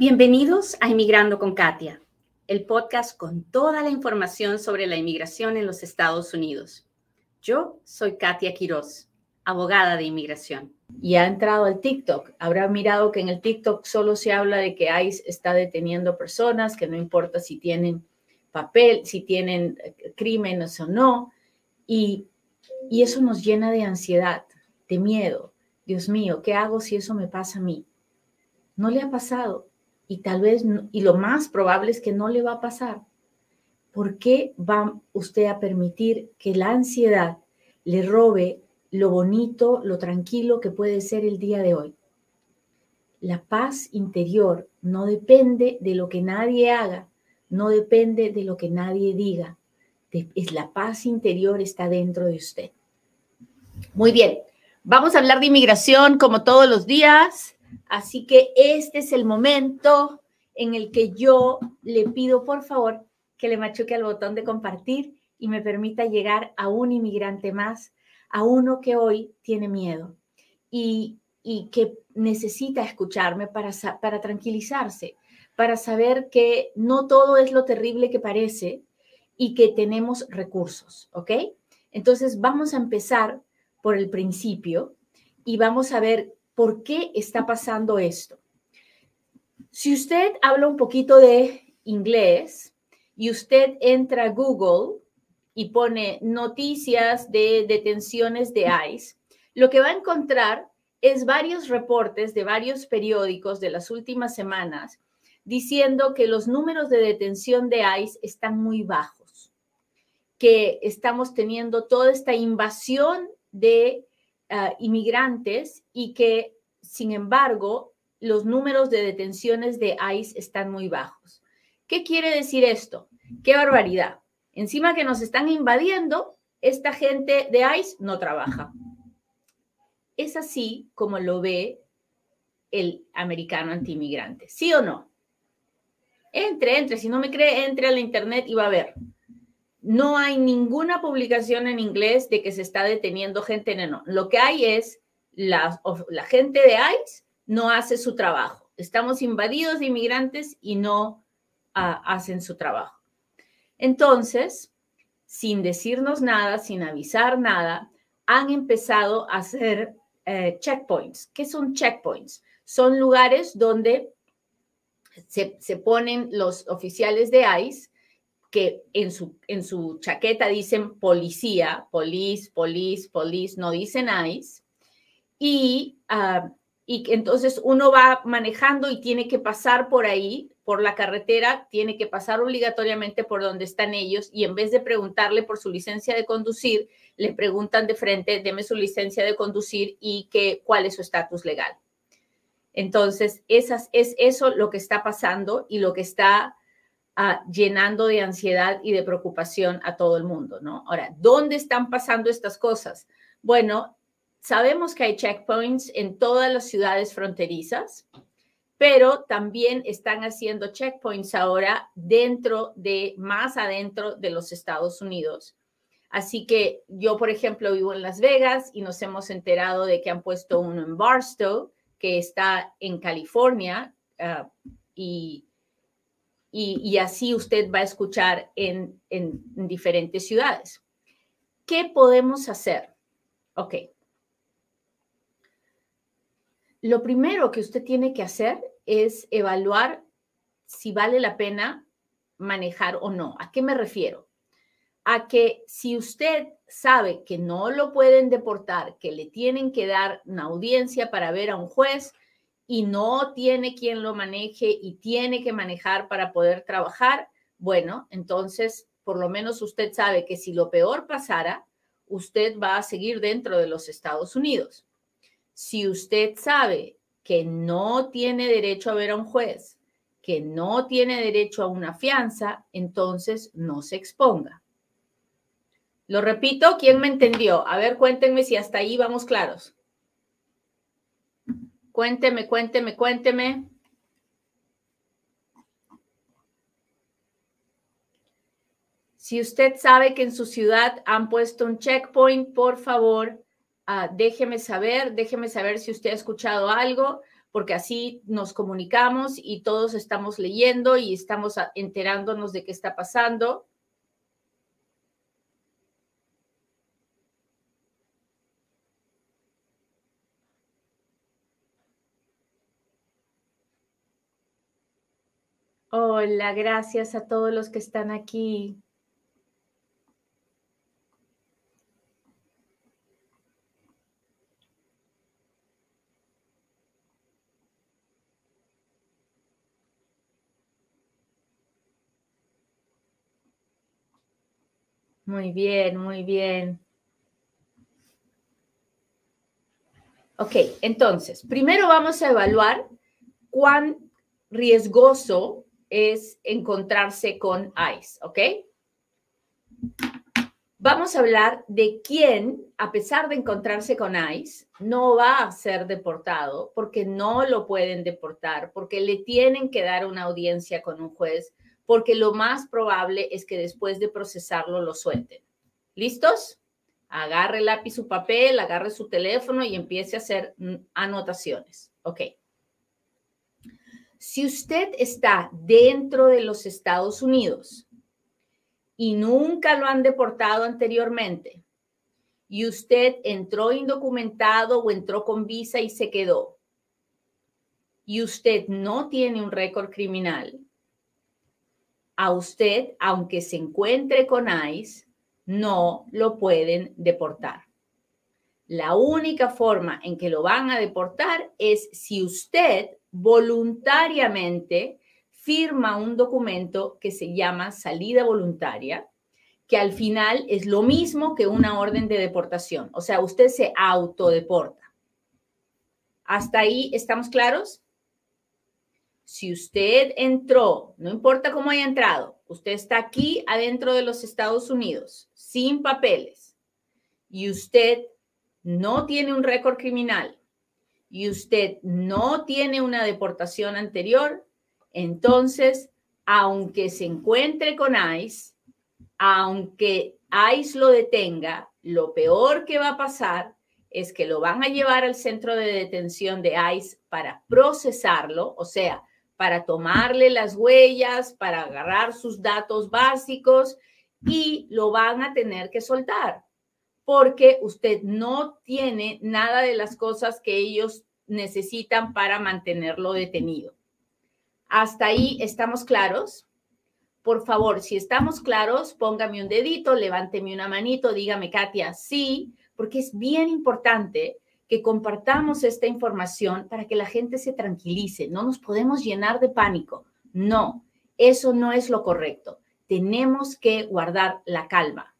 Bienvenidos a Inmigrando con Katia, el podcast con toda la información sobre la inmigración en los Estados Unidos. Yo soy Katia Quiroz, abogada de inmigración. Y ha entrado al TikTok. Habrá mirado que en el TikTok solo se habla de que ICE está deteniendo personas, que no importa si tienen papel, si tienen eh, crímenes o no. Y, y eso nos llena de ansiedad, de miedo. Dios mío, ¿qué hago si eso me pasa a mí? No le ha pasado y tal vez, y lo más probable es que no le va a pasar. ¿Por qué va usted a permitir que la ansiedad le robe lo bonito, lo tranquilo que puede ser el día de hoy? La paz interior no depende de lo que nadie haga, no depende de lo que nadie diga. Es la paz interior está dentro de usted. Muy bien, vamos a hablar de inmigración como todos los días. Así que este es el momento en el que yo le pido, por favor, que le machuque al botón de compartir y me permita llegar a un inmigrante más, a uno que hoy tiene miedo y, que necesita escucharme para, para tranquilizarse, para saber que no todo es lo terrible que parece y que tenemos recursos, ¿ok? Entonces vamos a empezar por el principio y vamos a ver ¿Por qué está pasando esto? Si usted habla un poquito de inglés y usted entra a Google y pone noticias de detenciones de ICE, lo que va a encontrar es varios reportes de varios periódicos de las últimas semanas diciendo que los números de detención de ICE están muy bajos, que estamos teniendo toda esta invasión de Ah, inmigrantes y que, sin embargo, los números de detenciones de ICE están muy bajos. ¿Qué quiere decir esto? ¡Qué barbaridad! Encima que nos están invadiendo, esta gente de ICE no trabaja. Es así como lo ve el americano antimigrante, ¿sí o no? Entre, entre, si no me cree, entre a la internet y va a ver no hay ninguna publicación en inglés de que se está deteniendo gente en no. Lo que hay es la, la gente de ICE no hace su trabajo. Estamos invadidos de inmigrantes y no ah, hacen su trabajo. Entonces, sin decirnos nada, sin avisar nada, han empezado a hacer eh, checkpoints. ¿Qué son checkpoints? Son lugares donde se, se ponen los oficiales de ICE que en su, en su chaqueta dicen policía, police, police, police, no dicen ICE. Y, uh, y entonces uno va manejando y tiene que pasar por ahí, por la carretera, tiene que pasar obligatoriamente por donde están ellos y en vez de preguntarle por su licencia de conducir, le preguntan de frente, deme su licencia de conducir y que, cuál es su estatus legal. Entonces, esas, es eso lo que está pasando y lo que está llenando de ansiedad y de preocupación a todo el mundo, ¿no? Ahora, ¿dónde están pasando estas cosas? Bueno, sabemos que hay checkpoints en todas las ciudades fronterizas, pero también están haciendo checkpoints ahora dentro de, más adentro de los Estados Unidos. Así que yo, por ejemplo, vivo en Las Vegas y nos hemos enterado de que han puesto uno en Barstow, que está en California, ah, y y, así usted va a escuchar en, en, diferentes ciudades. ¿Qué podemos hacer? Ok. Lo primero que usted tiene que hacer es evaluar si vale la pena manejar o no. ¿A qué me refiero? A que si usted sabe que no lo pueden deportar, que le tienen que dar una audiencia para ver a un juez, y no tiene quien lo maneje y tiene que manejar para poder trabajar, bueno, entonces por lo menos usted sabe que si lo peor pasara, usted va a seguir dentro de los Estados Unidos. Si usted sabe que no tiene derecho a ver a un juez, que no tiene derecho a una fianza, entonces no se exponga. Lo repito, ¿quién me entendió? A ver, cuéntenme si hasta ahí vamos claros. Cuénteme, cuénteme, cuénteme. Si usted sabe que en su ciudad han puesto un checkpoint, por favor, ah, déjeme saber, déjeme saber si usted ha escuchado algo, porque así nos comunicamos y todos estamos leyendo y estamos enterándonos de qué está pasando. Hola, gracias a todos los que están aquí. Muy bien, muy bien. Ok, entonces, primero vamos a evaluar cuán riesgoso es encontrarse con ICE, ¿ok? Vamos a hablar de quién, a pesar de encontrarse con ICE, no va a ser deportado porque no lo pueden deportar, porque le tienen que dar una audiencia con un juez, porque lo más probable es que después de procesarlo lo suelten. ¿Listos? Agarre lápiz, su papel, agarre su teléfono y empiece a hacer anotaciones. Ok. Si usted está dentro de los Estados Unidos y nunca lo han deportado anteriormente, y usted entró indocumentado o entró con visa y se quedó, y usted no tiene un récord criminal, a usted, aunque se encuentre con ICE, no lo pueden deportar. La única forma en que lo van a deportar es si usted voluntariamente firma un documento que se llama salida voluntaria, que al final es lo mismo que una orden de deportación. O sea, usted se autodeporta. ¿Hasta ahí estamos claros? Si usted entró, no importa cómo haya entrado, usted está aquí adentro de los Estados Unidos, sin papeles, y usted no tiene un récord criminal, y usted no tiene una deportación anterior, entonces, aunque se encuentre con ICE, aunque ICE lo detenga, lo peor que va a pasar es que lo van a llevar al centro de detención de ICE para procesarlo, o sea, para tomarle las huellas, para agarrar sus datos básicos y lo van a tener que soltar porque usted no tiene nada de las cosas que ellos necesitan para mantenerlo detenido. ¿Hasta ahí estamos claros? Por favor, si estamos claros, póngame un dedito, levánteme una manito, dígame, Katia, sí, porque es bien importante que compartamos esta información para que la gente se tranquilice. No nos podemos llenar de pánico. No, eso no es lo correcto. Tenemos que guardar la calma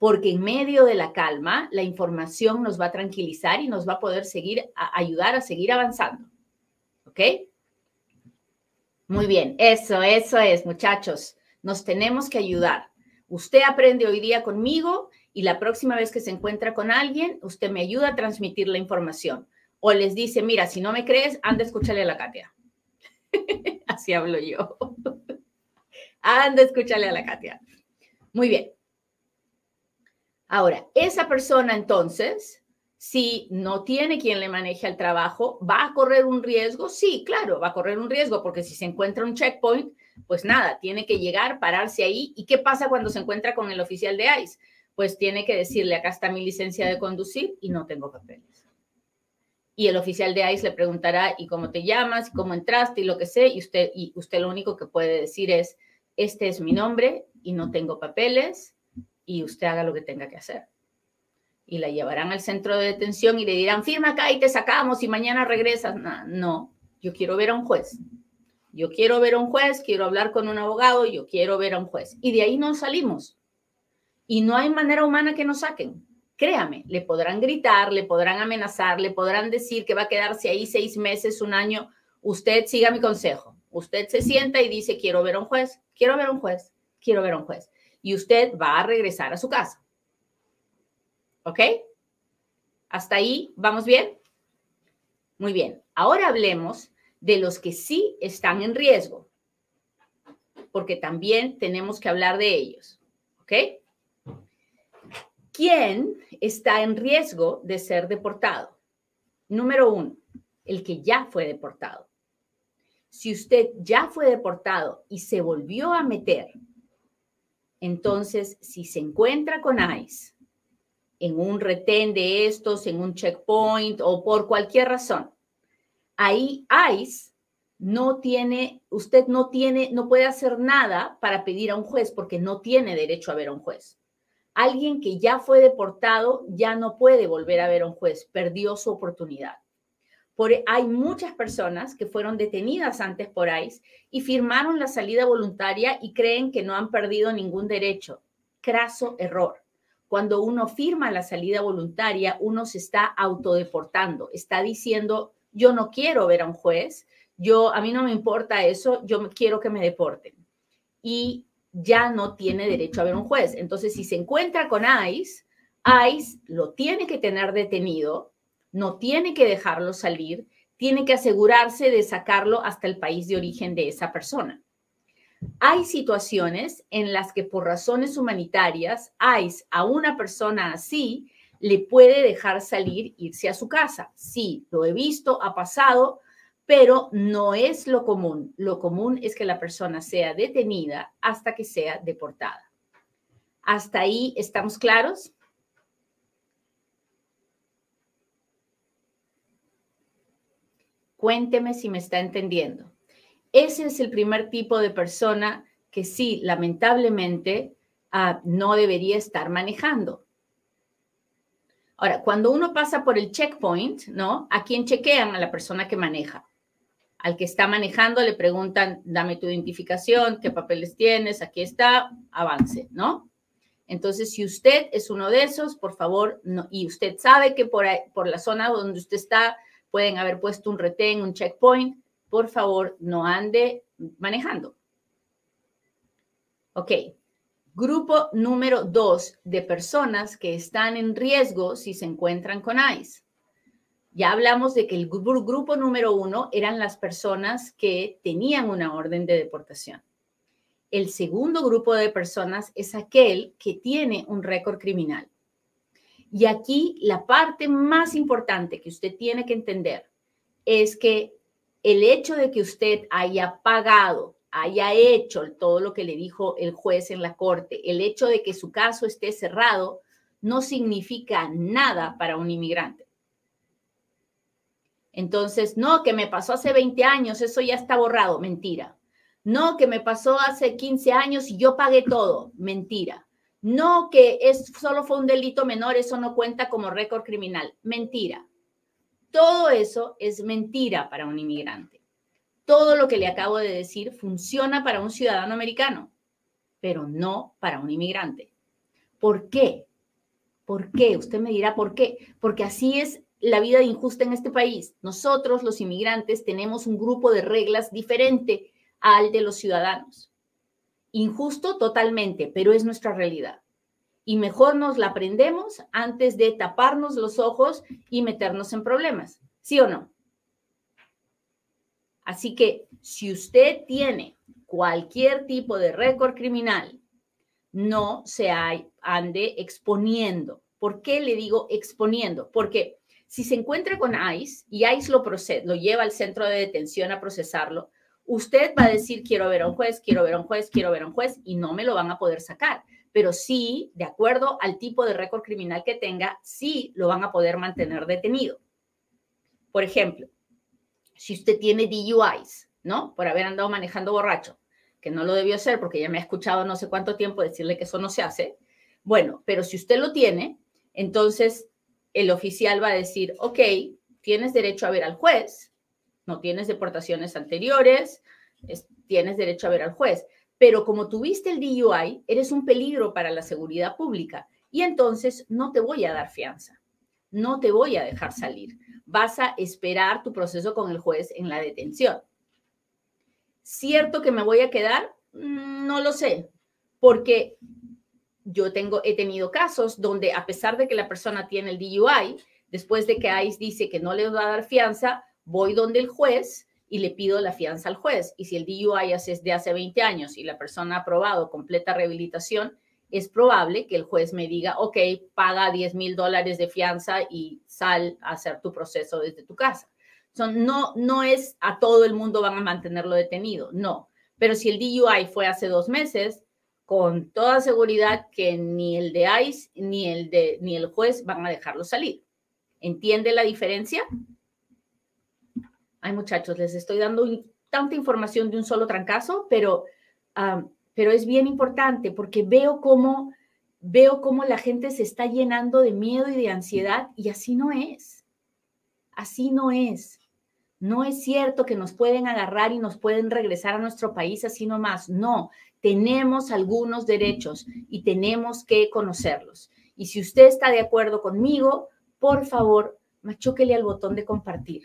porque en medio de la calma, la información nos va a tranquilizar y nos va a poder seguir, a ayudar a seguir avanzando. ¿Ok? Muy bien, eso, eso es, muchachos. Nos tenemos que ayudar. Usted aprende hoy día conmigo y la próxima vez que se encuentra con alguien, usted me ayuda a transmitir la información. O les dice, mira, si no me crees, anda, escúchale a la Katia. Así hablo yo. anda, escúchale a la Katia. Muy bien. Ahora, esa persona entonces, si no tiene quien le maneje el trabajo, ¿va a correr un riesgo? Sí, claro, va a correr un riesgo porque si se encuentra un checkpoint, pues nada, tiene que llegar, pararse ahí. ¿Y qué pasa cuando se encuentra con el oficial de ICE? Pues tiene que decirle, acá está mi licencia de conducir y no tengo papeles. Y el oficial de ICE le preguntará, ¿y cómo te llamas? ¿Cómo entraste? Y lo que sé. Y usted, y usted lo único que puede decir es, este es mi nombre y no tengo papeles y usted haga lo que tenga que hacer. Y la llevarán al centro de detención y le dirán, firma acá y te sacamos y mañana regresas. No, yo quiero ver a un juez. Yo quiero ver a un juez, quiero hablar con un abogado, yo quiero ver a un juez. Y de ahí no salimos. Y no hay manera humana que nos saquen. Créame, le podrán gritar, le podrán amenazar, le podrán decir que va a quedarse ahí seis meses, un año. Usted siga mi consejo. Usted se sienta y dice, quiero ver a un juez, quiero ver a un juez, quiero ver a un juez y usted va a regresar a su casa. ¿Ok? ¿Hasta ahí vamos bien? Muy bien. Ahora hablemos de los que sí están en riesgo, porque también tenemos que hablar de ellos. ¿Ok? ¿Quién está en riesgo de ser deportado? Número uno, el que ya fue deportado. Si usted ya fue deportado y se volvió a meter, entonces si se encuentra con ICE en un retén de estos, en un checkpoint o por cualquier razón, ahí ICE no tiene, usted no tiene, no puede hacer nada para pedir a un juez porque no tiene derecho a ver a un juez. Alguien que ya fue deportado ya no puede volver a ver a un juez, perdió su oportunidad. Hay muchas personas que fueron detenidas antes por ICE y firmaron la salida voluntaria y creen que no han perdido ningún derecho. Craso error. Cuando uno firma la salida voluntaria, uno se está autodeportando, está diciendo, yo no quiero ver a un juez, yo a mí no me importa eso, yo quiero que me deporten. Y ya no tiene derecho a ver un juez. Entonces, si se encuentra con ICE, ICE lo tiene que tener detenido, no tiene que dejarlo salir, tiene que asegurarse de sacarlo hasta el país de origen de esa persona. Hay situaciones en las que por razones humanitarias, ICE a una persona así le puede dejar salir, irse a su casa. Sí, lo he visto, ha pasado, pero no es lo común. Lo común es que la persona sea detenida hasta que sea deportada. ¿Hasta ahí estamos claros? Cuénteme si me está entendiendo. Ese es el primer tipo de persona que sí, lamentablemente, ah, no debería estar manejando. Ahora, cuando uno pasa por el checkpoint, ¿no? ¿A quién chequean? A la persona que maneja al que está manejando le preguntan, dame tu identificación, qué papeles tienes, aquí está, avance, ¿no? Entonces, si usted es uno de esos, por favor, y usted sabe que por, por la zona donde usted está pueden haber puesto un retén, un checkpoint, por favor, no ande manejando. Ok, grupo número dos de personas que están en riesgo si se encuentran con ICE. Ya hablamos de que el grupo número uno eran las personas que tenían una orden de deportación. El segundo grupo de personas es aquel que tiene un récord criminal. Y aquí la parte más importante que usted tiene que entender es que el hecho de que usted haya pagado, haya hecho todo lo que le dijo el juez en la corte, el hecho de que su caso esté cerrado, no significa nada para un inmigrante. Entonces, no, que me pasó hace 20 años, eso ya está borrado, mentira. No, que me pasó hace 15 años y yo pagué todo, mentira. No, que es, solo fue un delito menor, eso no cuenta como récord criminal, mentira. Todo eso es mentira para un inmigrante. Todo lo que le acabo de decir funciona para un ciudadano americano, pero no para un inmigrante. ¿Por qué? ¿Por qué? Usted me dirá, ¿por qué? Porque así es la vida injusta en este país. Nosotros, los inmigrantes, tenemos un grupo de reglas diferente al de los ciudadanos. Injusto totalmente, pero es nuestra realidad. Y mejor nos la aprendemos antes de taparnos los ojos y meternos en problemas. ¿Sí o no? Así que si usted tiene cualquier tipo de récord criminal, no se ande exponiendo. ¿Por qué le digo exponiendo? Porque si se encuentra con ICE y ICE lo, lo lleva al centro de detención a procesarlo, usted va a decir, quiero ver a un juez, quiero ver a un juez, quiero ver a un juez, y no me lo van a poder sacar. Pero sí, de acuerdo al tipo de récord criminal que tenga, sí lo van a poder mantener detenido. Por ejemplo, si usted tiene DUIs, ¿no? Por haber andado manejando borracho, que no lo debió hacer porque ya me ha escuchado no sé cuánto tiempo decirle que eso no se hace. Bueno, pero si usted lo tiene, entonces el oficial va a decir, ok, tienes derecho a ver al juez, no tienes deportaciones anteriores, tienes derecho a ver al juez, pero como tuviste el DUI, eres un peligro para la seguridad pública y entonces no te voy a dar fianza, no te voy a dejar salir, vas a esperar tu proceso con el juez en la detención. ¿Cierto que me voy a quedar? Mm, no lo sé, porque yo tengo, he tenido casos donde a pesar de que la persona tiene el DUI, después de que ICE dice que no le va a dar fianza, voy donde el juez y le pido la fianza al juez. Y si el DUI es de hace 20 años y la persona ha aprobado completa rehabilitación, es probable que el juez me diga, ok, paga 10 mil dólares de fianza y sal a hacer tu proceso desde tu casa. Son, no, no es a todo el mundo van a mantenerlo detenido, no. Pero si el DUI fue hace dos meses, con toda seguridad que ni el de ICE ni el, de, ni el juez van a dejarlo salir. ¿Entiende la diferencia? Ay, muchachos, les estoy dando tanta información de un solo trancazo, pero, pero es bien importante porque veo cómo, veo cómo la gente se está llenando de miedo y de ansiedad y así no es. Así no es. No es cierto que nos pueden agarrar y nos pueden regresar a nuestro país así nomás. No, tenemos algunos derechos y tenemos que conocerlos. Y si usted está de acuerdo conmigo, por favor, machúquele al botón de compartir.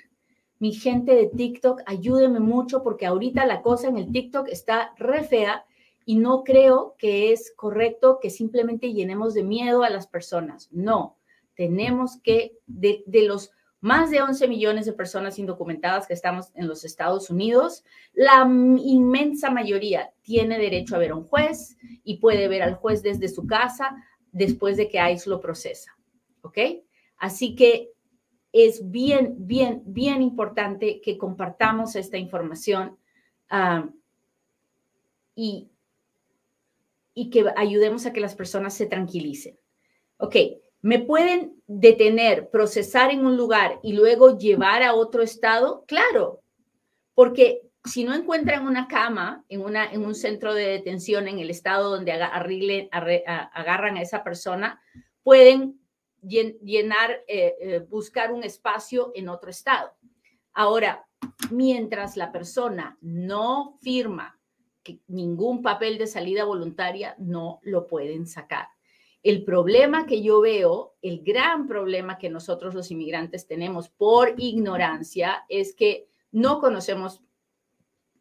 Mi gente de TikTok, ayúdeme mucho porque ahorita la cosa en el TikTok está re fea y no creo que es correcto que simplemente llenemos de miedo a las personas. No, tenemos que, de, de los más de 11 millones de personas indocumentadas que estamos en los Estados Unidos, la inmensa mayoría tiene derecho a ver a un juez y puede ver al juez desde su casa después de que ICE lo procesa. ¿Ok? Así que es bien, bien, bien importante que compartamos esta información ah, y, y que ayudemos a que las personas se tranquilicen. Ok, ¿Me pueden detener, procesar en un lugar y luego llevar a otro estado? Claro, porque si no encuentran una cama en, una, en un centro de detención en el estado donde agarran a esa persona, pueden llenar, eh, eh, buscar un espacio en otro estado. Ahora, mientras la persona no firma ningún papel de salida voluntaria, no lo pueden sacar. El problema que yo veo, el gran problema que nosotros los inmigrantes tenemos por ignorancia es que no conocemos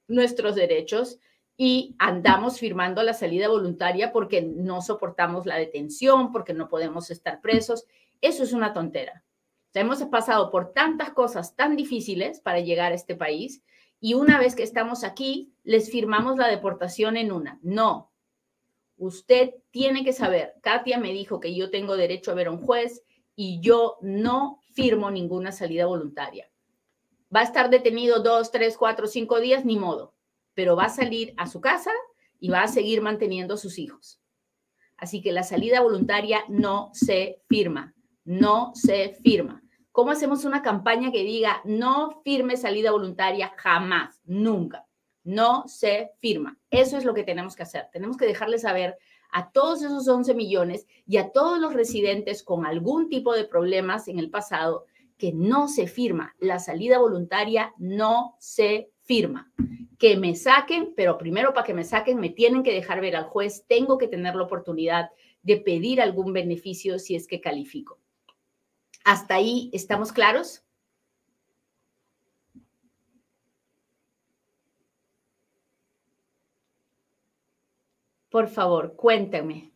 nuestros derechos y andamos firmando la salida voluntaria porque no soportamos la detención, porque no podemos estar presos. Eso es una tontera. hemos pasado por tantas cosas tan difíciles para llegar a este país y una vez que estamos aquí, les firmamos la deportación en una. No, Usted tiene que saber, Katia me dijo que yo tengo derecho a ver a un juez y yo no firmo ninguna salida voluntaria. Va a estar detenido dos, tres, cuatro, cinco días, ni modo, pero va a salir a su casa y va a seguir manteniendo a sus hijos. Así que la salida voluntaria no se firma, no se firma. ¿Cómo hacemos una campaña que diga no firme salida voluntaria jamás, nunca? no se firma. Eso es lo que tenemos que hacer. Tenemos que dejarle saber a todos esos 11 millones y a todos los residentes con algún tipo de problemas en el pasado que no se firma. La salida voluntaria no se firma. Que me saquen, pero primero para que me saquen me tienen que dejar ver al juez. Tengo que tener la oportunidad de pedir algún beneficio si es que califico. ¿Hasta ahí estamos claros? por favor, cuénteme.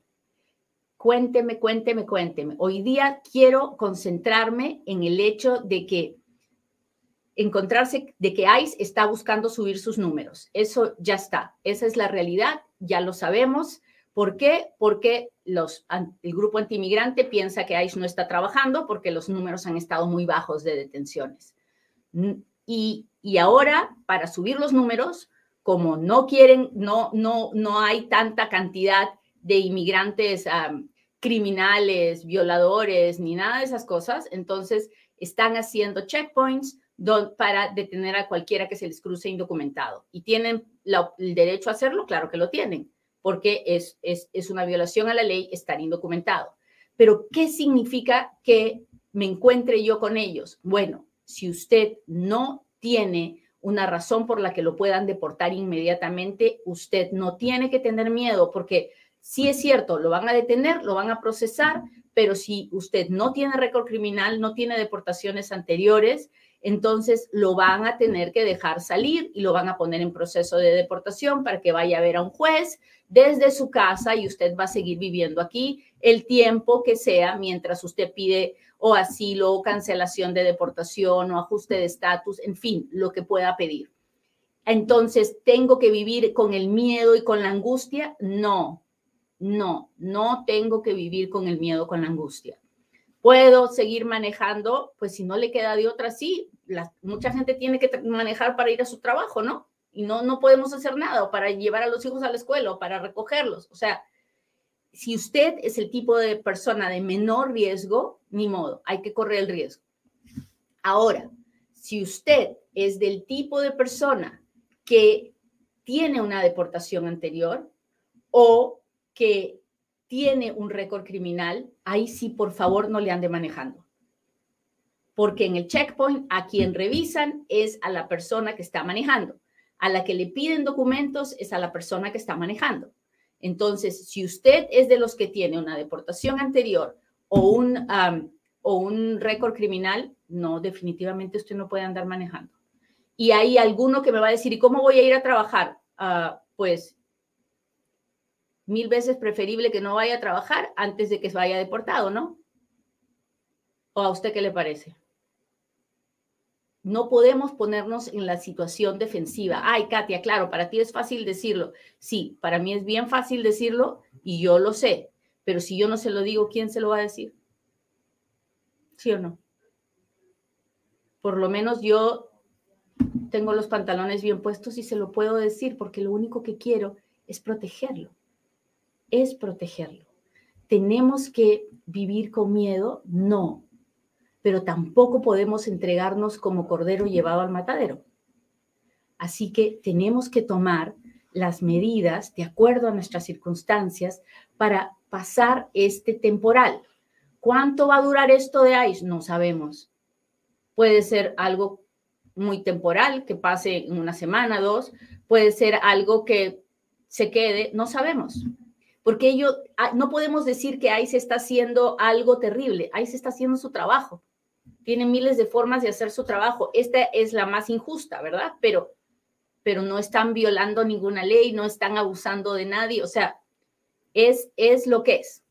Cuénteme, cuénteme, cuénteme. Hoy día quiero concentrarme en el hecho de que encontrarse, de que ICE está buscando subir sus números. Eso ya está. Esa es la realidad, ya lo sabemos. ¿Por qué? Porque los, el grupo antimigrante piensa que ICE no está trabajando porque los números han estado muy bajos de detenciones. Y, y ahora, para subir los números, como no quieren, no, no, no hay tanta cantidad de inmigrantes criminales, violadores, ni nada de esas cosas, entonces están haciendo checkpoints para detener a cualquiera que se les cruce indocumentado. ¿Y tienen el derecho a hacerlo? Claro que lo tienen, porque es, es, es una violación a la ley estar indocumentado. Pero, ¿qué significa que me encuentre yo con ellos? Bueno, si usted no tiene una razón por la que lo puedan deportar inmediatamente, usted no tiene que tener miedo porque si es cierto, lo van a detener, lo van a procesar, pero si usted no tiene récord criminal, no tiene deportaciones anteriores, entonces lo van a tener que dejar salir y lo van a poner en proceso de deportación para que vaya a ver a un juez desde su casa y usted va a seguir viviendo aquí el tiempo que sea mientras usted pide o asilo o cancelación de deportación o ajuste de estatus, en fin, lo que pueda pedir. Entonces, ¿tengo que vivir con el miedo y con la angustia? No, no, no tengo que vivir con el miedo, con la angustia. puedo seguir manejando, pues si no le queda de otra, sí, mucha gente tiene que manejar para ir a su trabajo, ¿no? Y no, no podemos hacer nada, para llevar a los hijos a la escuela, o para recogerlos. O sea, si usted es el tipo de persona de menor riesgo, ni modo, hay que correr el riesgo. Ahora, si usted es del tipo de persona que tiene una deportación anterior o que tiene un récord criminal, ahí sí, por favor, no le ande manejando. Porque en el checkpoint a quien revisan es a la persona que está manejando. A la que le piden documentos es a la persona que está manejando. Entonces, si usted es de los que tiene una deportación anterior o un, o un récord criminal, no, definitivamente usted no puede andar manejando. Y hay alguno que me va a decir, ¿y cómo voy a ir a trabajar? Ah, pues mil veces preferible que no vaya a trabajar antes de que vaya deportado, ¿no? ¿O a usted qué le parece? No podemos ponernos en la situación defensiva. Ay, Katia, claro, para ti es fácil decirlo. Sí, para mí es bien fácil decirlo y yo lo sé. Pero si yo no se lo digo, ¿quién se lo va a decir? ¿Sí o no? Por lo menos yo tengo los pantalones bien puestos y se lo puedo decir porque lo único que quiero es protegerlo es protegerlo. ¿Tenemos que vivir con miedo? No, pero tampoco podemos entregarnos como cordero llevado al matadero. Así que tenemos que tomar las medidas de acuerdo a nuestras circunstancias para pasar este temporal. ¿Cuánto va a durar esto de ICE? No sabemos. Puede ser algo muy temporal, que pase en una semana, dos. Puede ser algo que se quede, no sabemos porque ellos, ah, no podemos decir que ICE está haciendo algo terrible, ICE está haciendo su trabajo. Tiene miles de formas de hacer su trabajo. Esta es la más injusta, ¿verdad? Pero, pero no están violando ninguna ley, no están abusando de nadie, o sea, es, es lo que es.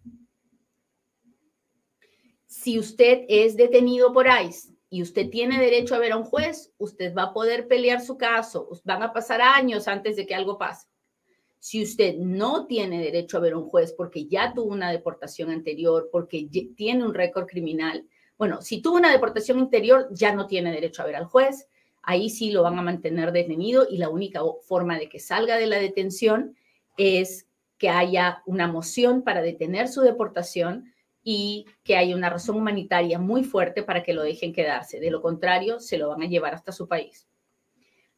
Si usted es detenido por ICE y usted tiene derecho a ver a un juez, usted va a poder pelear su caso. Van a pasar años antes de que algo pase. Si usted no tiene derecho a ver un juez porque ya tuvo una deportación anterior, porque tiene un récord criminal, bueno, si tuvo una deportación anterior, ya no tiene derecho a ver al juez. Ahí sí lo van a mantener detenido y la única forma de que salga de la detención es que haya una moción para detener su deportación y que haya una razón humanitaria muy fuerte para que lo dejen quedarse. De lo contrario, se lo van a llevar hasta su país.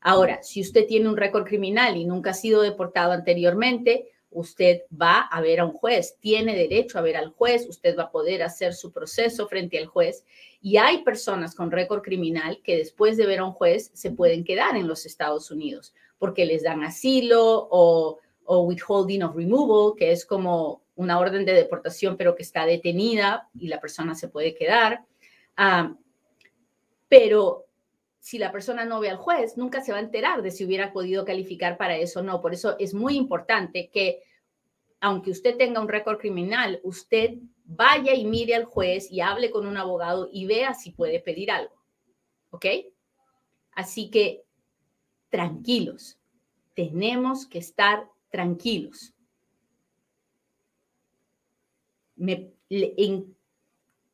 Ahora, si usted tiene un récord criminal y nunca ha sido deportado anteriormente, usted va a ver a un juez, tiene derecho a ver al juez, usted va a poder hacer su proceso frente al juez. Y hay personas con récord criminal que después de ver a un juez se pueden quedar en los Estados Unidos porque les dan asilo o, withholding of removal, que es como una orden de deportación pero que está detenida y la persona se puede quedar. Ah, pero si la persona no ve al juez, nunca se va a enterar de si hubiera podido calificar para eso o no. Por eso es muy importante que, aunque usted tenga un récord criminal, usted vaya y mire al juez y hable con un abogado y vea si puede pedir algo. ¿Ok? Así que tranquilos, tenemos que estar tranquilos.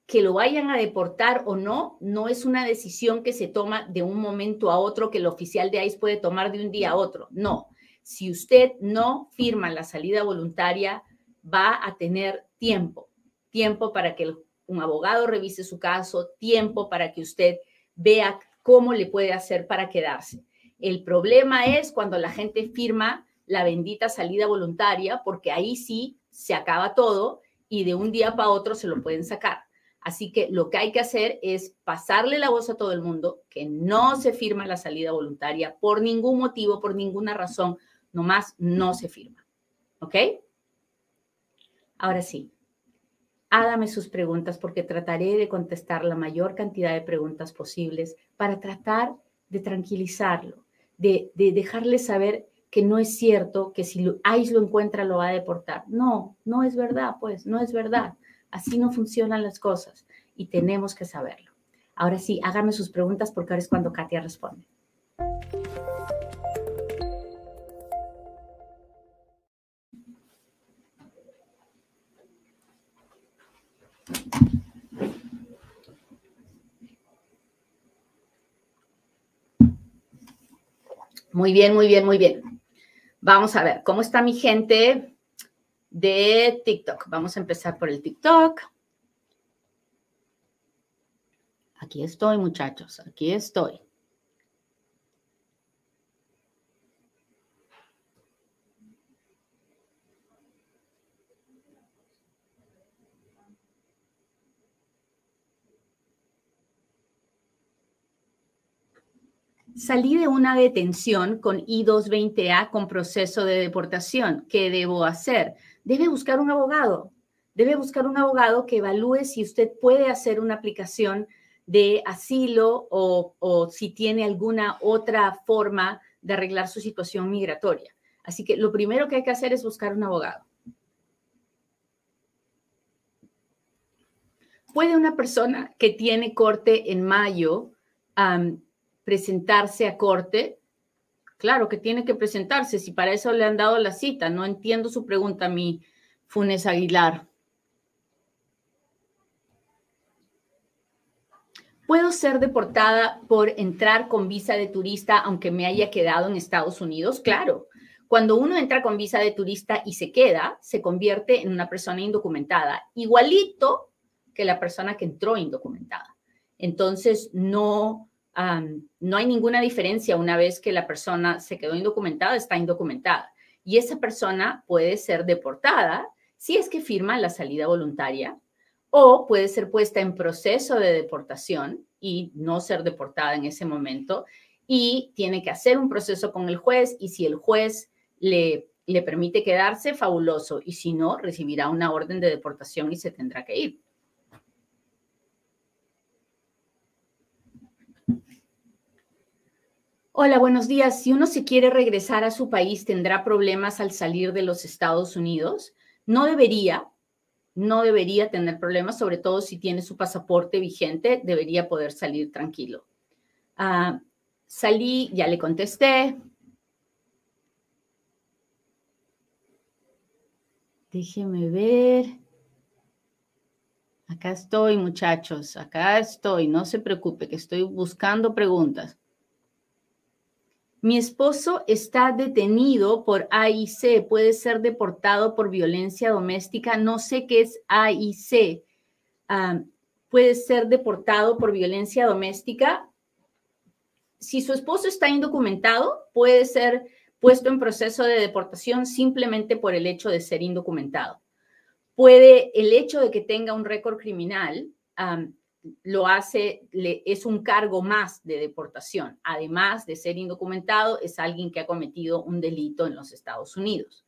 Que lo vayan a deportar o no, no es una decisión que se toma de un momento a otro, que el oficial de ICE puede tomar de un día a otro. No, si usted no firma la salida voluntaria, va a tener tiempo, tiempo para que un abogado revise su caso, tiempo para que usted vea cómo le puede hacer para quedarse. El problema es cuando la gente firma la bendita salida voluntaria, porque ahí sí se acaba todo y de un día para otro se lo pueden sacar. Así que lo que hay que hacer es pasarle la voz a todo el mundo que no se firma la salida voluntaria por ningún motivo, por ninguna razón, nomás no se firma. ¿Ok? Ahora sí, hágame sus preguntas porque trataré de contestar la mayor cantidad de preguntas posibles para tratar de tranquilizarlo, de, dejarle saber que no es cierto que si ICE lo encuentra lo va a deportar. No, no es verdad, pues, no es verdad. Así no funcionan las cosas y tenemos que saberlo. Ahora sí, háganme sus preguntas porque ahora es cuando Katia responde. Muy bien, muy bien, muy bien. Vamos a ver, ¿cómo está mi gente? De TikTok? Vamos a empezar por el TikTok. Aquí estoy, muchachos, aquí estoy. Salí de una detención con I-220A con proceso de deportación. ¿Qué debo hacer? Debe buscar un abogado. Debe buscar un abogado que evalúe si usted puede hacer una aplicación de asilo o, si tiene alguna otra forma de arreglar su situación migratoria. Así que lo primero que hay que hacer es buscar un abogado. ¿Puede una persona que tiene corte en mayo presentarse a corte? Claro que tiene que presentarse, si para eso le han dado la cita. No entiendo su pregunta, mi Funes Aguilar. ¿Puedo ser deportada por entrar con visa de turista aunque me haya quedado en Estados Unidos? Claro. Cuando uno entra con visa de turista y se queda, se convierte en una persona indocumentada, igualito que la persona que entró indocumentada. Entonces, no, no hay ninguna diferencia una vez que la persona se quedó indocumentada, está indocumentada. Y esa persona puede ser deportada si es que firma la salida voluntaria o puede ser puesta en proceso de deportación y no ser deportada en ese momento y tiene que hacer un proceso con el juez y si el juez le, le permite quedarse, fabuloso, y si no, recibirá una orden de deportación y se tendrá que ir. Hola, buenos días. Si uno se quiere regresar a su país, ¿tendrá problemas al salir de los Estados Unidos? No debería, no debería tener problemas, sobre todo si tiene su pasaporte vigente, debería poder salir tranquilo. Ah, salí, ya le contesté. Déjeme ver. Acá estoy, muchachos, acá estoy. No se preocupe, que estoy buscando preguntas. Mi esposo está detenido por AIC, puede ser deportado por violencia doméstica. No sé qué es AIC. Puede ser deportado por violencia doméstica. Si su esposo está indocumentado, puede ser puesto en proceso de deportación simplemente por el hecho de ser indocumentado. Puede el hecho de que tenga un récord criminal lo hace, es un cargo más de deportación. Además de ser indocumentado, es alguien que ha cometido un delito en los Estados Unidos.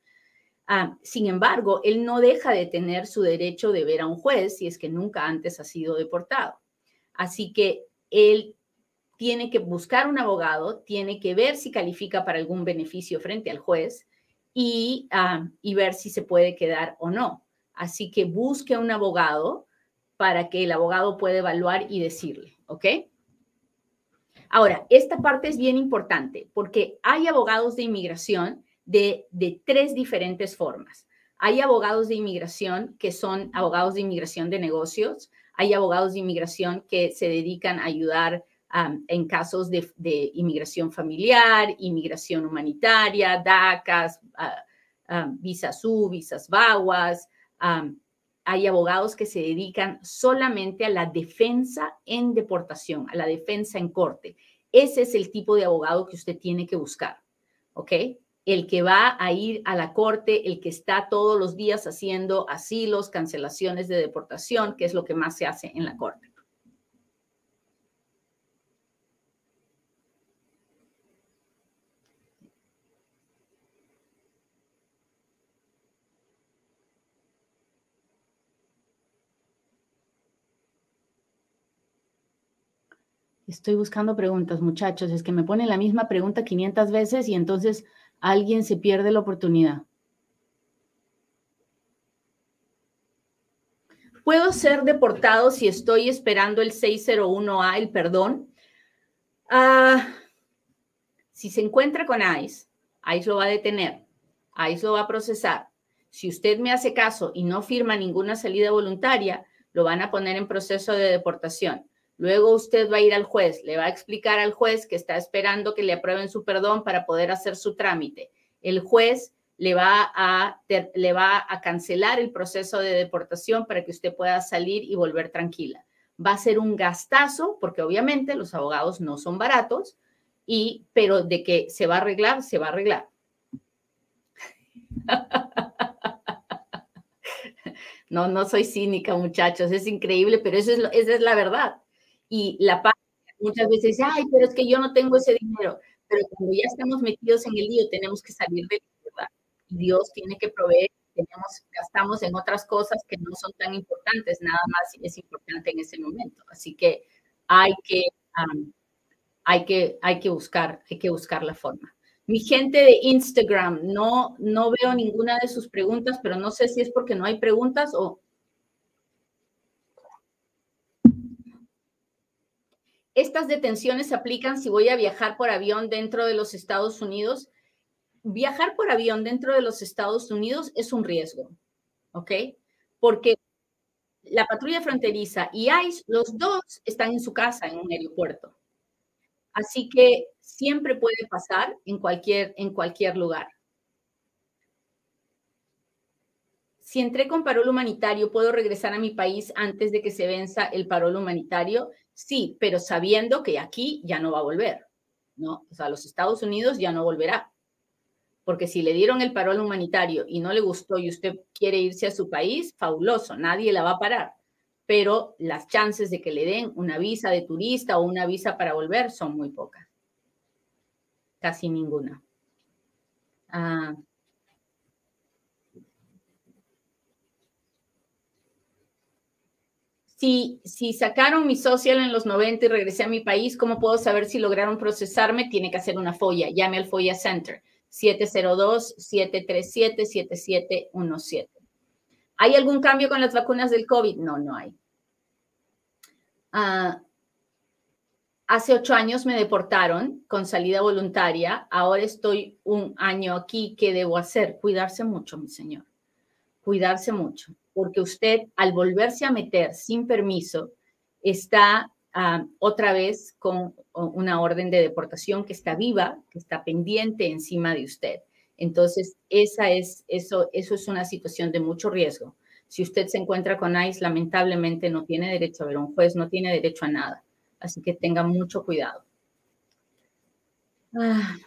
Ah, sin embargo, él no deja de tener su derecho de ver a un juez si es que nunca antes ha sido deportado. Así que él tiene que buscar un abogado, tiene que ver si califica para algún beneficio frente al juez y, ah, y ver si se puede quedar o no. Así que busque un abogado para que el abogado pueda evaluar y decirle, ¿ok? Ahora, esta parte es bien importante porque hay abogados de inmigración de, de tres diferentes formas. Hay abogados de inmigración que son abogados de inmigración de negocios, hay abogados de inmigración que se dedican a ayudar en casos de, inmigración familiar, inmigración humanitaria, DACAS, uh, visas U, visas VAWAS, hay abogados que se dedican solamente a la defensa en deportación, a la defensa en corte. Ese es el tipo de abogado que usted tiene que buscar, ¿ok? El que va a ir a la corte, el que está todos los días haciendo asilos, cancelaciones de deportación, que es lo que más se hace en la corte. Estoy buscando preguntas, muchachos. Es que me ponen la misma pregunta 500 veces y entonces alguien se pierde la oportunidad. ¿Puedo ser deportado si estoy esperando el 601A, el perdón? Ah, si se encuentra con ICE, ICE lo va a detener, ICE lo va a procesar. Si usted me hace caso y no firma ninguna salida voluntaria, lo van a poner en proceso de deportación Luego usted va a ir al juez, le va a explicar al juez que está esperando que le aprueben su perdón para poder hacer su trámite. El juez le va a, cancelar el proceso de deportación para que usted pueda salir y volver tranquila. Va a ser un gastazo, porque obviamente los abogados no son baratos, y, pero de que se va a arreglar, se va a arreglar. No, no soy cínica, muchachos, es increíble, pero eso es esa es la verdad. Y la parte muchas veces ay, pero es que yo no tengo ese dinero. Pero cuando ya estamos metidos en el lío, tenemos que salir de la verdad. Y Dios tiene que proveer, tenemos, gastamos en otras cosas que no son tan importantes, nada más es importante en ese momento. Así que hay que, hay que, hay que buscar, hay que buscar la forma. Mi gente de Instagram, no, no veo ninguna de sus preguntas, pero no sé si es porque no hay preguntas o... Estas detenciones se aplican si voy a viajar por avión dentro de los Estados Unidos. Viajar por avión dentro de los Estados Unidos es un riesgo, ¿ok? Porque la patrulla fronteriza y ICE, los dos están en su casa en un aeropuerto. Así que siempre puede pasar en cualquier, en cualquier lugar. Si entré con parol humanitario, ¿puedo regresar a mi país antes de que se venza el parol humanitario? Sí, pero sabiendo que aquí ya no va a volver, ¿no? O sea, los Estados Unidos ya no volverá. Porque si le dieron el parol humanitario y no le gustó y usted quiere irse a su país, fabuloso, nadie la va a parar pero las chances de que le den una visa de turista o una visa para volver son muy pocas. Casi ninguna. Ah. Si, sacaron mi social en los 90 y regresé a mi país, ¿cómo puedo saber si lograron procesarme? Tiene que hacer una folla. Llame al Folla Center, 702-737-7717. ¿Hay algún cambio con las vacunas del COVID? No, no hay. Ah, hace ocho años me deportaron con salida voluntaria. Ahora estoy un año aquí. ¿Qué debo hacer? Cuidarse mucho, mi señor. Cuidarse mucho. Porque usted, al volverse a meter sin permiso, está ah, otra vez con una orden de deportación que está viva, que está pendiente encima de usted. Entonces, esa es, eso, eso es una situación de mucho riesgo. Si usted se encuentra con ICE, lamentablemente no tiene derecho a ver un juez, no tiene derecho a nada. Así que tenga mucho cuidado. Ah.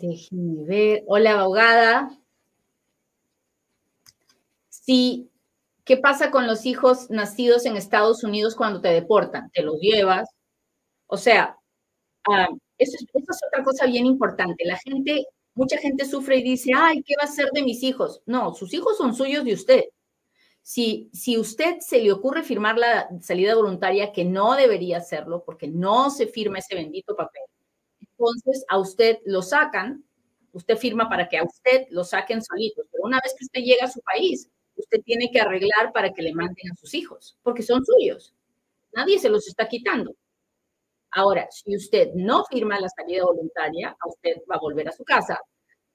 Déjenme ver. Hola, abogada. Sí, ¿qué pasa con los hijos nacidos en Estados Unidos cuando te deportan? ¿Te los llevas? O sea, ah, eso, es otra cosa bien importante. La gente, mucha gente sufre y dice, ay, ¿qué va a ser de mis hijos? No, sus hijos son suyos de usted. Si, si usted se le ocurre firmar la salida voluntaria, que no debería hacerlo, porque no se firma ese bendito papel, entonces a usted lo sacan, usted firma para que a usted lo saquen solitos, pero una vez que usted llega a su país, usted tiene que arreglar para que le manden a sus hijos, porque son suyos. Nadie se los está quitando. Ahora, si usted no firma la salida voluntaria, a usted va a volver a su casa,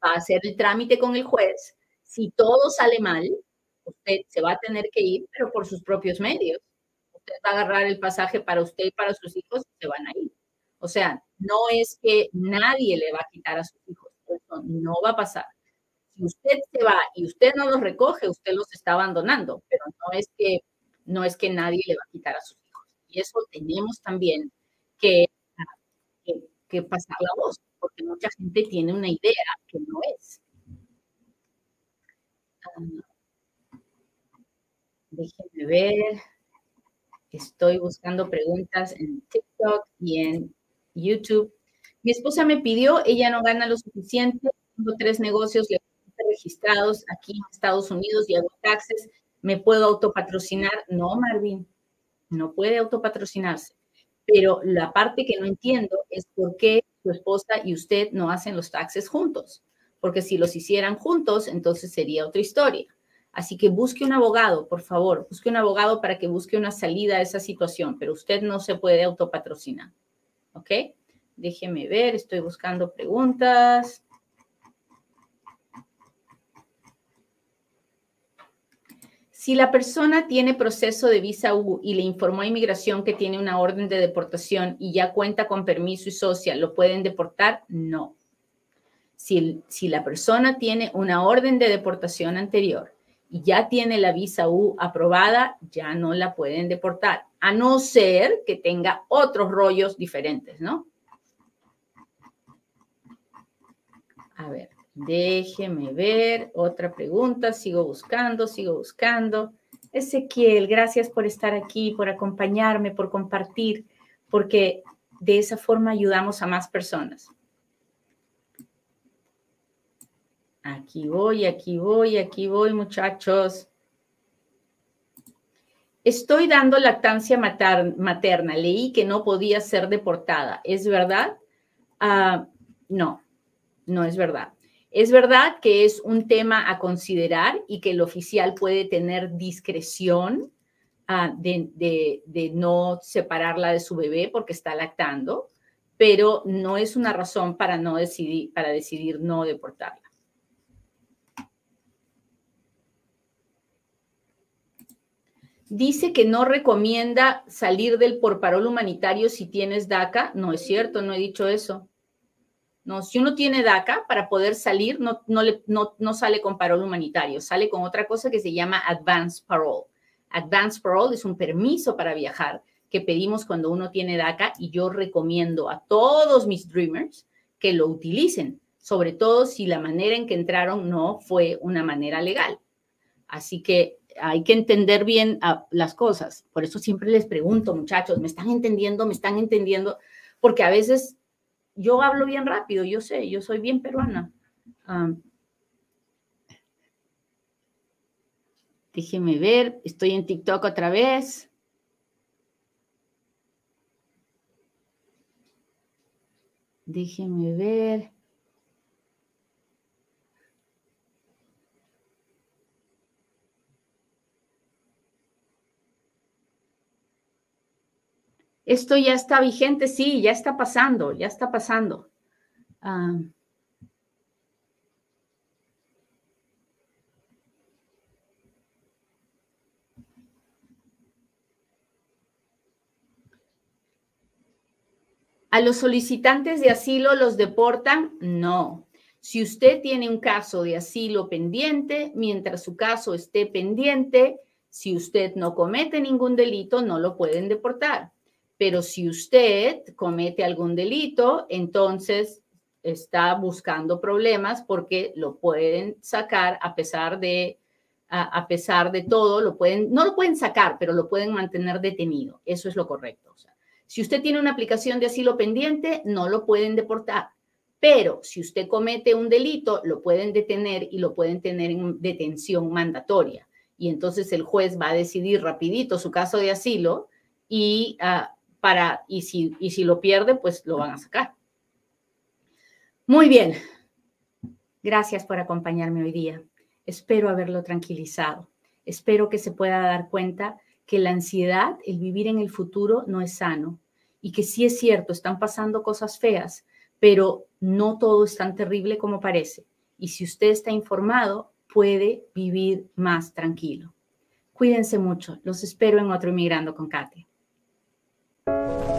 va a hacer el trámite con el juez. Si todo sale mal, usted se va a tener que ir, pero por sus propios medios. Usted va a agarrar el pasaje para usted y para sus hijos y se van a ir. O sea, no es que nadie le va a quitar a sus hijos. Eso no va a pasar. Si usted se va y usted no los recoge, usted los está abandonando, pero no es que, no es que nadie le va a quitar a sus hijos. Y eso tenemos también que, que, pasar la voz, porque mucha gente tiene una idea que no es. Ah, déjenme ver. Estoy buscando preguntas en TikTok y en YouTube. Mi esposa me pidió, ella no gana lo suficiente, tengo tres negocios registrados aquí en Estados Unidos y hago taxes, ¿me puedo autopatrocinar? No, Marvin, no puede autopatrocinarse. Pero la parte que no entiendo es por qué su esposa y usted no hacen los taxes juntos. Porque si los hicieran juntos, entonces sería otra historia. Así que busque un abogado, por favor, busque un abogado para que busque una salida a esa situación, pero usted no se puede autopatrocinar. ¿Ok? Déjeme ver, estoy buscando preguntas. Si la persona tiene proceso de visa U y le informó a inmigración que tiene una orden de deportación y ya cuenta con permiso y social, ¿lo pueden deportar? No. Si, si la persona tiene una orden de deportación anterior y ya tiene la visa U aprobada, ya no la pueden deportar, a no ser que tenga otros rollos diferentes, ¿no? A ver. Déjeme ver, otra pregunta, sigo buscando, sigo buscando. Ezequiel, gracias por estar aquí, por acompañarme, por compartir, porque de esa forma ayudamos a más personas. Aquí voy, aquí voy, aquí voy, muchachos. Estoy dando lactancia materna. Leí que no podía ser deportada. ¿Es verdad? Ah, no, no es verdad. Es verdad que es un tema a considerar y que el oficial puede tener discreción ah, de, no separarla de su bebé porque está lactando, pero no es una razón para no decidir, para decidir no deportarla. Dice que no recomienda salir del por parol humanitario si tienes DACA. No es cierto, no he dicho eso. No, si uno tiene DACA, para poder salir, no, no, no, sale con parol humanitario, sale con otra cosa que se llama Advance Parole. Advance Parole es un permiso para viajar que pedimos cuando uno tiene DACA y yo recomiendo a todos mis Dreamers que lo utilicen, sobre todo si la manera en que entraron no fue una manera legal. Así que hay que entender bien ah, las cosas. Por eso siempre les pregunto, muchachos, ¿me están entendiendo? ¿Me están entendiendo? Porque a veces yo hablo bien rápido, yo sé, yo soy bien peruana. déjeme ver, estoy en TikTok otra vez. Déjeme ver. Esto ya está vigente, sí, ya está pasando, ya está pasando. Ah. ¿A los solicitantes de asilo los deportan? No. Si usted tiene un caso de asilo pendiente, mientras su caso esté pendiente, si usted no comete ningún delito, no lo pueden deportar. Pero si usted comete algún delito, entonces está buscando problemas porque lo pueden sacar a pesar de a, pesar de todo, lo pueden no lo pueden sacar, pero lo pueden mantener detenido. Eso es lo correcto. si usted tiene una aplicación de asilo pendiente, no lo pueden deportar. Pero si usted comete un delito, lo pueden detener y lo pueden tener en detención mandatoria. Y entonces el juez va a decidir rapidito su caso de asilo y uh, y si, y si lo pierde, pues lo van a sacar. Muy bien. Gracias por acompañarme hoy día. Espero haberlo tranquilizado. Espero que se pueda dar cuenta que la ansiedad, el vivir en el futuro, no es sano y que sí es cierto, están pasando cosas feas, pero no todo es tan terrible como parece. Y si usted está informado, puede vivir más tranquilo. Cuídense mucho. Los espero en otro Inmigrando con Kate. You